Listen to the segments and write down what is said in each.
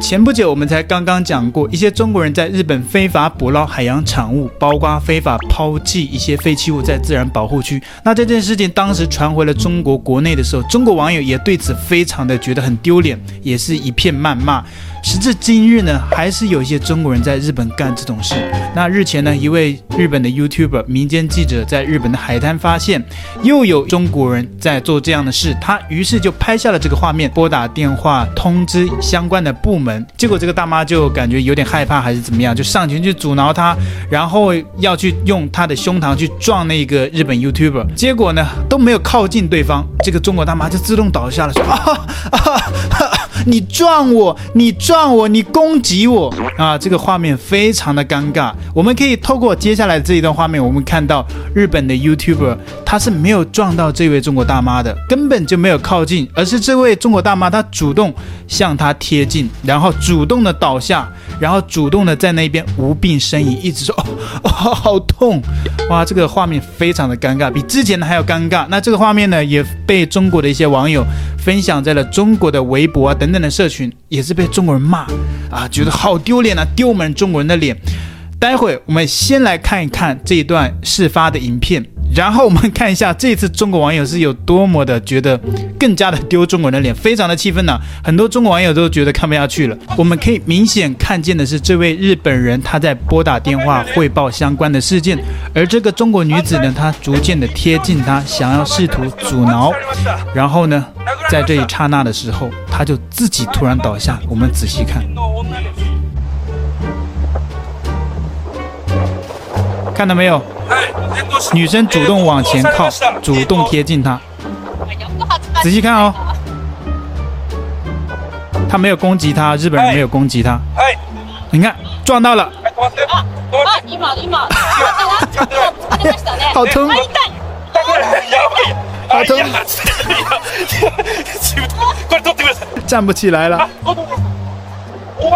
前不久，我们才刚刚讲过，一些中国人在日本非法捕捞海洋产物，包括非法抛弃一些废弃物在自然保护区。那这件事情当时传回了中国国内的时候，中国网友也对此非常的觉得很丢脸，也是一片谩骂。时至今日呢，还是有一些中国人在日本干这种事。那日前呢，一位日本的 YouTuber 民间记者在日本的海滩发现，又有中国人在做这样的事，他于是就拍下了这个画面，拨打电话通知相关的部门。结果这个大妈就感觉有点害怕，还是怎么样，就上前去阻挠他，然后要去用他的胸膛去撞那个日本 YouTuber。结果呢，都没有靠近对方，这个中国大妈就自动倒下了，说啊啊。你撞我，你撞我，你攻击我啊！这个画面非常的尴尬。我们可以透过接下来这一段画面，我们看到日本的 YouTuber 他是没有撞到这位中国大妈的，根本就没有靠近，而是这位中国大妈她主动向他贴近，然后主动的倒下，然后主动的在那边无病呻吟，一直说 哦哦好痛！哇，这个画面非常的尴尬，比之前的还要尴尬。那这个画面呢，也被中国的一些网友分享在了中国的微博啊等。等等的社群也是被中国人骂啊，觉得好丢脸啊，丢我们中国人的脸。待会我们先来看一看这一段事发的影片，然后我们看一下这次中国网友是有多么的觉得更加的丢中国人的脸，非常的气愤呢。很多中国网友都觉得看不下去了。我们可以明显看见的是，这位日本人他在拨打电话汇报相关的事件，而这个中国女子呢，她逐渐的贴近他，想要试图阻挠，然后呢，在这一刹那的时候，他就自己突然倒下。我们仔细看。看到没有？女生主动往前靠，主动贴近他。仔细看哦，他没有攻击他，日本人没有攻击他。你看，撞到了。好疼！好疼！站不起来了。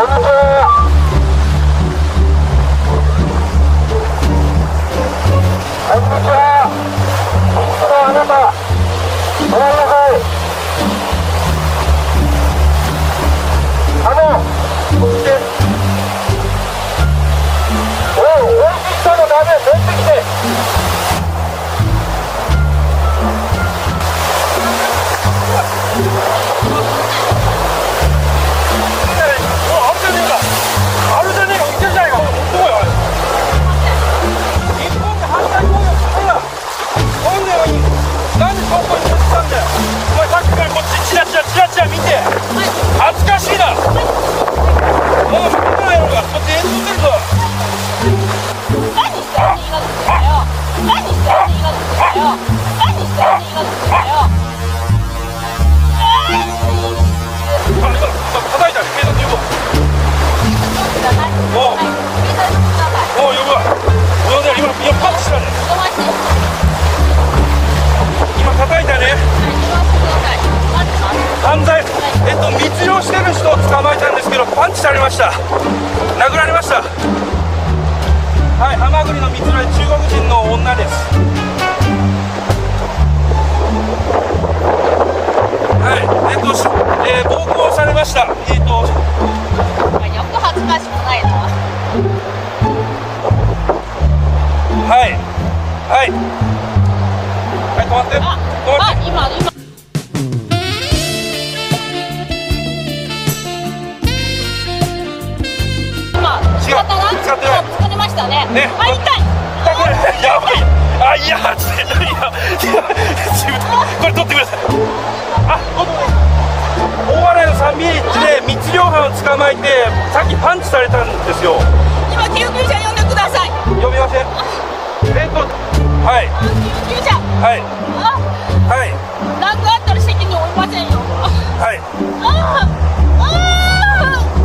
Oh! 了。はい。はい。はい止まって。あ止まって。今今。使ったな。使ってない。疲れましたね。ね。あ痛い。やばい。あいやちょっといや。自分これ取ってください。あ大洗の三ビーチで密漁犯を捕まえてさっきパンチされたんですよ。今救急車呼んでください。呼びません。えっとはい。救急车はいあはいあったら责任负いませんよ。はい。ああ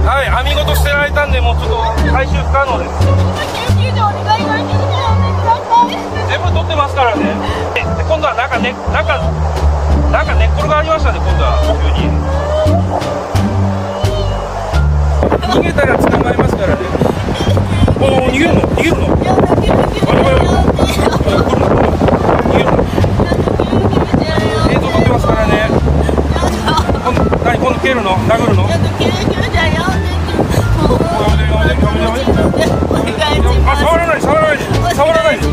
はい网ごと舍てられたんでもうちょっと回収不可能です。全部取ってますからね。で今度はなんかねなんかなんか寝っ転がりましたね今度は急に。逃げたら捕まりますからね。おお逃げるの？逃げるの呼んで救急车呼んで来るの来るの逃げるの映像撮ってますからね今度蹴るの殴触らない触らないで触らないで。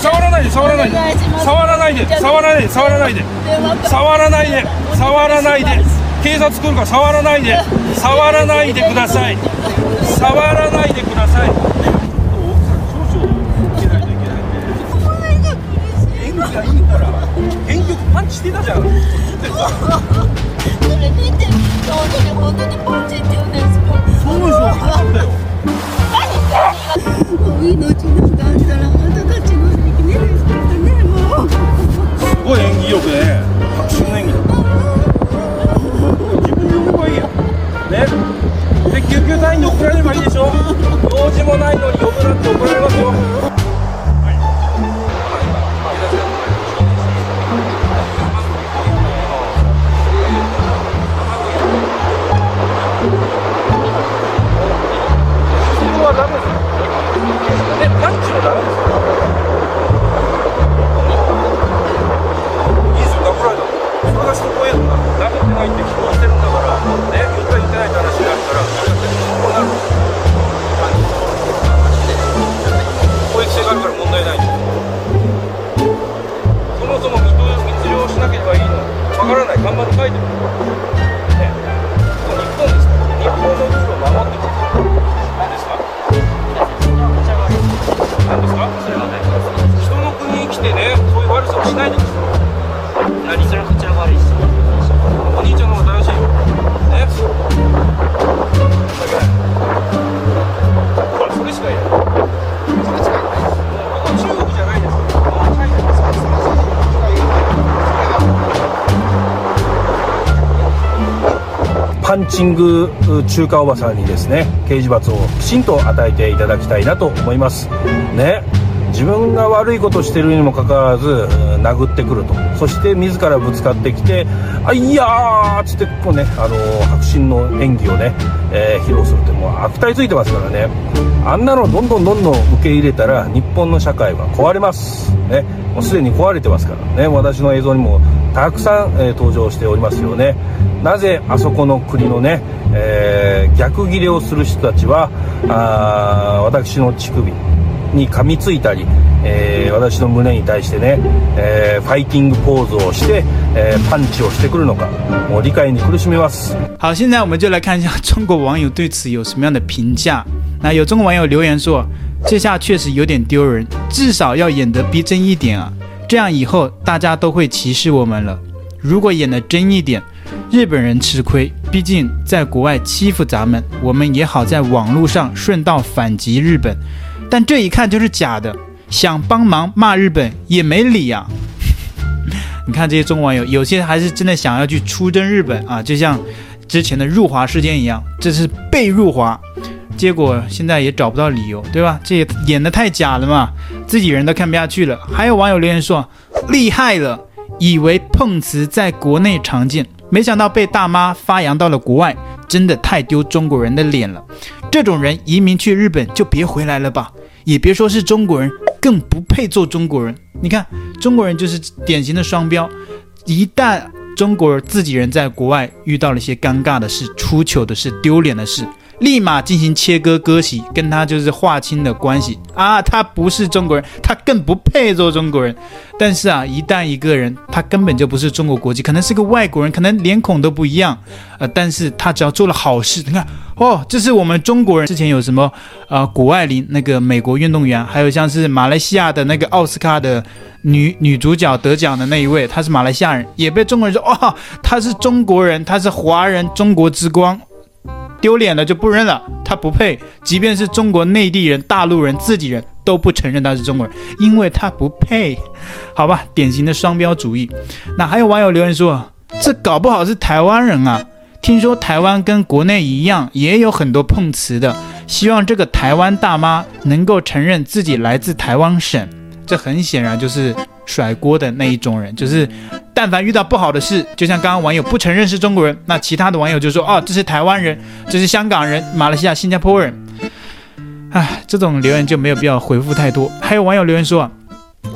触らない触らないで。触らないで。触らないで。触らないで。触らないで。触らないで。触らないで。警察来るから触らないで。触らないでください。触らないでください。演技がいいから原曲パンチしてたじゃん everybody. ンチング中华おばさんにですね刑事罚をきちんと与えていただきたいなと思います。ね。自分が悪いことしてるにもかかわらず殴ってくると。そして自らぶつかってきて「あいやー!」っつってこうね、あの迫真の演技をね、えー披露するってもう悪态ついてますからね。あんなのどんどんどんどん受け入れたら日本の社会は壊れます。ね。もうすでに壊れてますからね。私の映像にもたくさん、えー登场しておりますよね。なぜあそこの国のね、えー逆ギレをする人たちはあ私の乳首に噛みついたり、えー私の胸に対してね、えーファイティングポーズをして、えーパンチをしてくるのかもう理解に苦しめます。好，现在我们就来看一下中国网友对此有什么样的评价。那有中国网友留言说：“这下确实有点丢人，至少要演得逼真一点啊，这样以后大家都会歧视我们了。如果演得真一点，日本人吃亏，毕竟在国外欺负咱们，我们也好在网络上顺道反击日本。但这一看就是假的，想帮忙骂日本也没理啊。”你看这些中国网友，有些还是真的想要去出征日本啊，就像之前的入华事件一样，这是被入华，结果现在也找不到理由，对吧？这也演得太假了嘛，自己人都看不下去了。还有网友留言说，厉害了，以为碰瓷在国内常见，没想到被大妈发扬到了国外，真的太丢中国人的脸了。这种人移民去日本就别回来了吧，也别说是中国人，更不配做中国人。你看，中国人就是典型的双标，一旦中国人自己人在国外遇到了一些尴尬的事、出糗的事、丢脸的事，立马进行切割割席，跟他就是划清的关系啊！他不是中国人，他更不配做中国人。但是啊，一旦一个人他根本就不是中国国籍，可能是个外国人，可能脸孔都不一样，呃，但是他只要做了好事，你看哦，这是我们中国人。之前有什么呃，谷爱凌那个美国运动员，还有像是马来西亚的那个奥斯卡的女女主角得奖的那一位，她是马来西亚人，也被中国人说、哦，她是中国人，她是华人，中国之光。丢脸了就不认了，他不配。即便是中国内地人、大陆人、自己人都不承认他是中国人，因为他不配。好吧，典型的双标主义。那还有网友留言说，这搞不好是台湾人啊。听说台湾跟国内一样，也有很多碰瓷的。希望这个台湾大妈能够承认自己来自台湾省。这很显然就是甩锅的那一种人，就是但凡遇到不好的事，就像刚刚网友不承认是中国人，那其他的网友就说：“哦，这是台湾人，这是香港人，马来西亚、新加坡人。”唉，这种留言就没有必要回复太多。还有网友留言说：“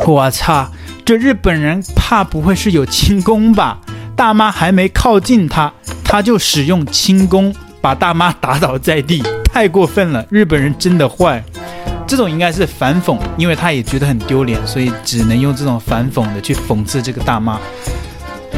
我操，这日本人怕不会是有轻功吧？大妈还没靠近他。”他就使用轻功把大妈打倒在地，太过分了！日本人真的坏。这种应该是反讽，因为他也觉得很丢脸，所以只能用这种反讽的去讽刺这个大妈。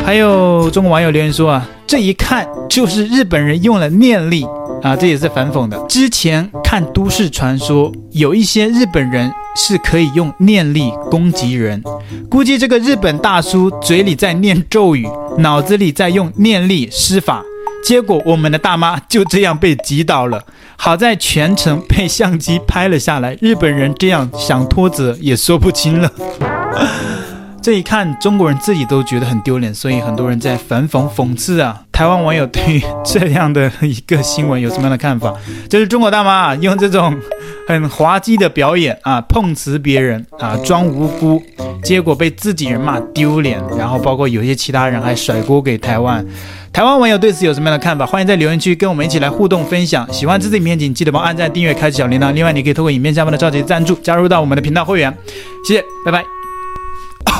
还有中国网友留言说啊，这一看就是日本人用了念力啊，这也是反讽的。之前看都市传说，有一些日本人是可以用念力攻击人，估计这个日本大叔嘴里在念咒语。脑子里在用念力施法，结果我们的大妈就这样被击倒了。好在全程被相机拍了下来，日本人这样想脱责也说不清了。这一看，中国人自己都觉得很丢脸，所以很多人在反讽讽刺啊。台湾网友对于这样的一个新闻有什么样的看法？就是中国大妈啊，用这种很滑稽的表演啊，碰瓷别人啊，装无辜，结果被自己人骂丢脸，然后包括有些其他人还甩锅给台湾。台湾网友对此有什么样的看法？欢迎在留言区跟我们一起来互动分享。喜欢这支影片，请记得帮按赞、订阅、开启小铃铛。另外，你可以透过影片下方的超级赞助，加入到我们的频道会员。谢谢，拜拜。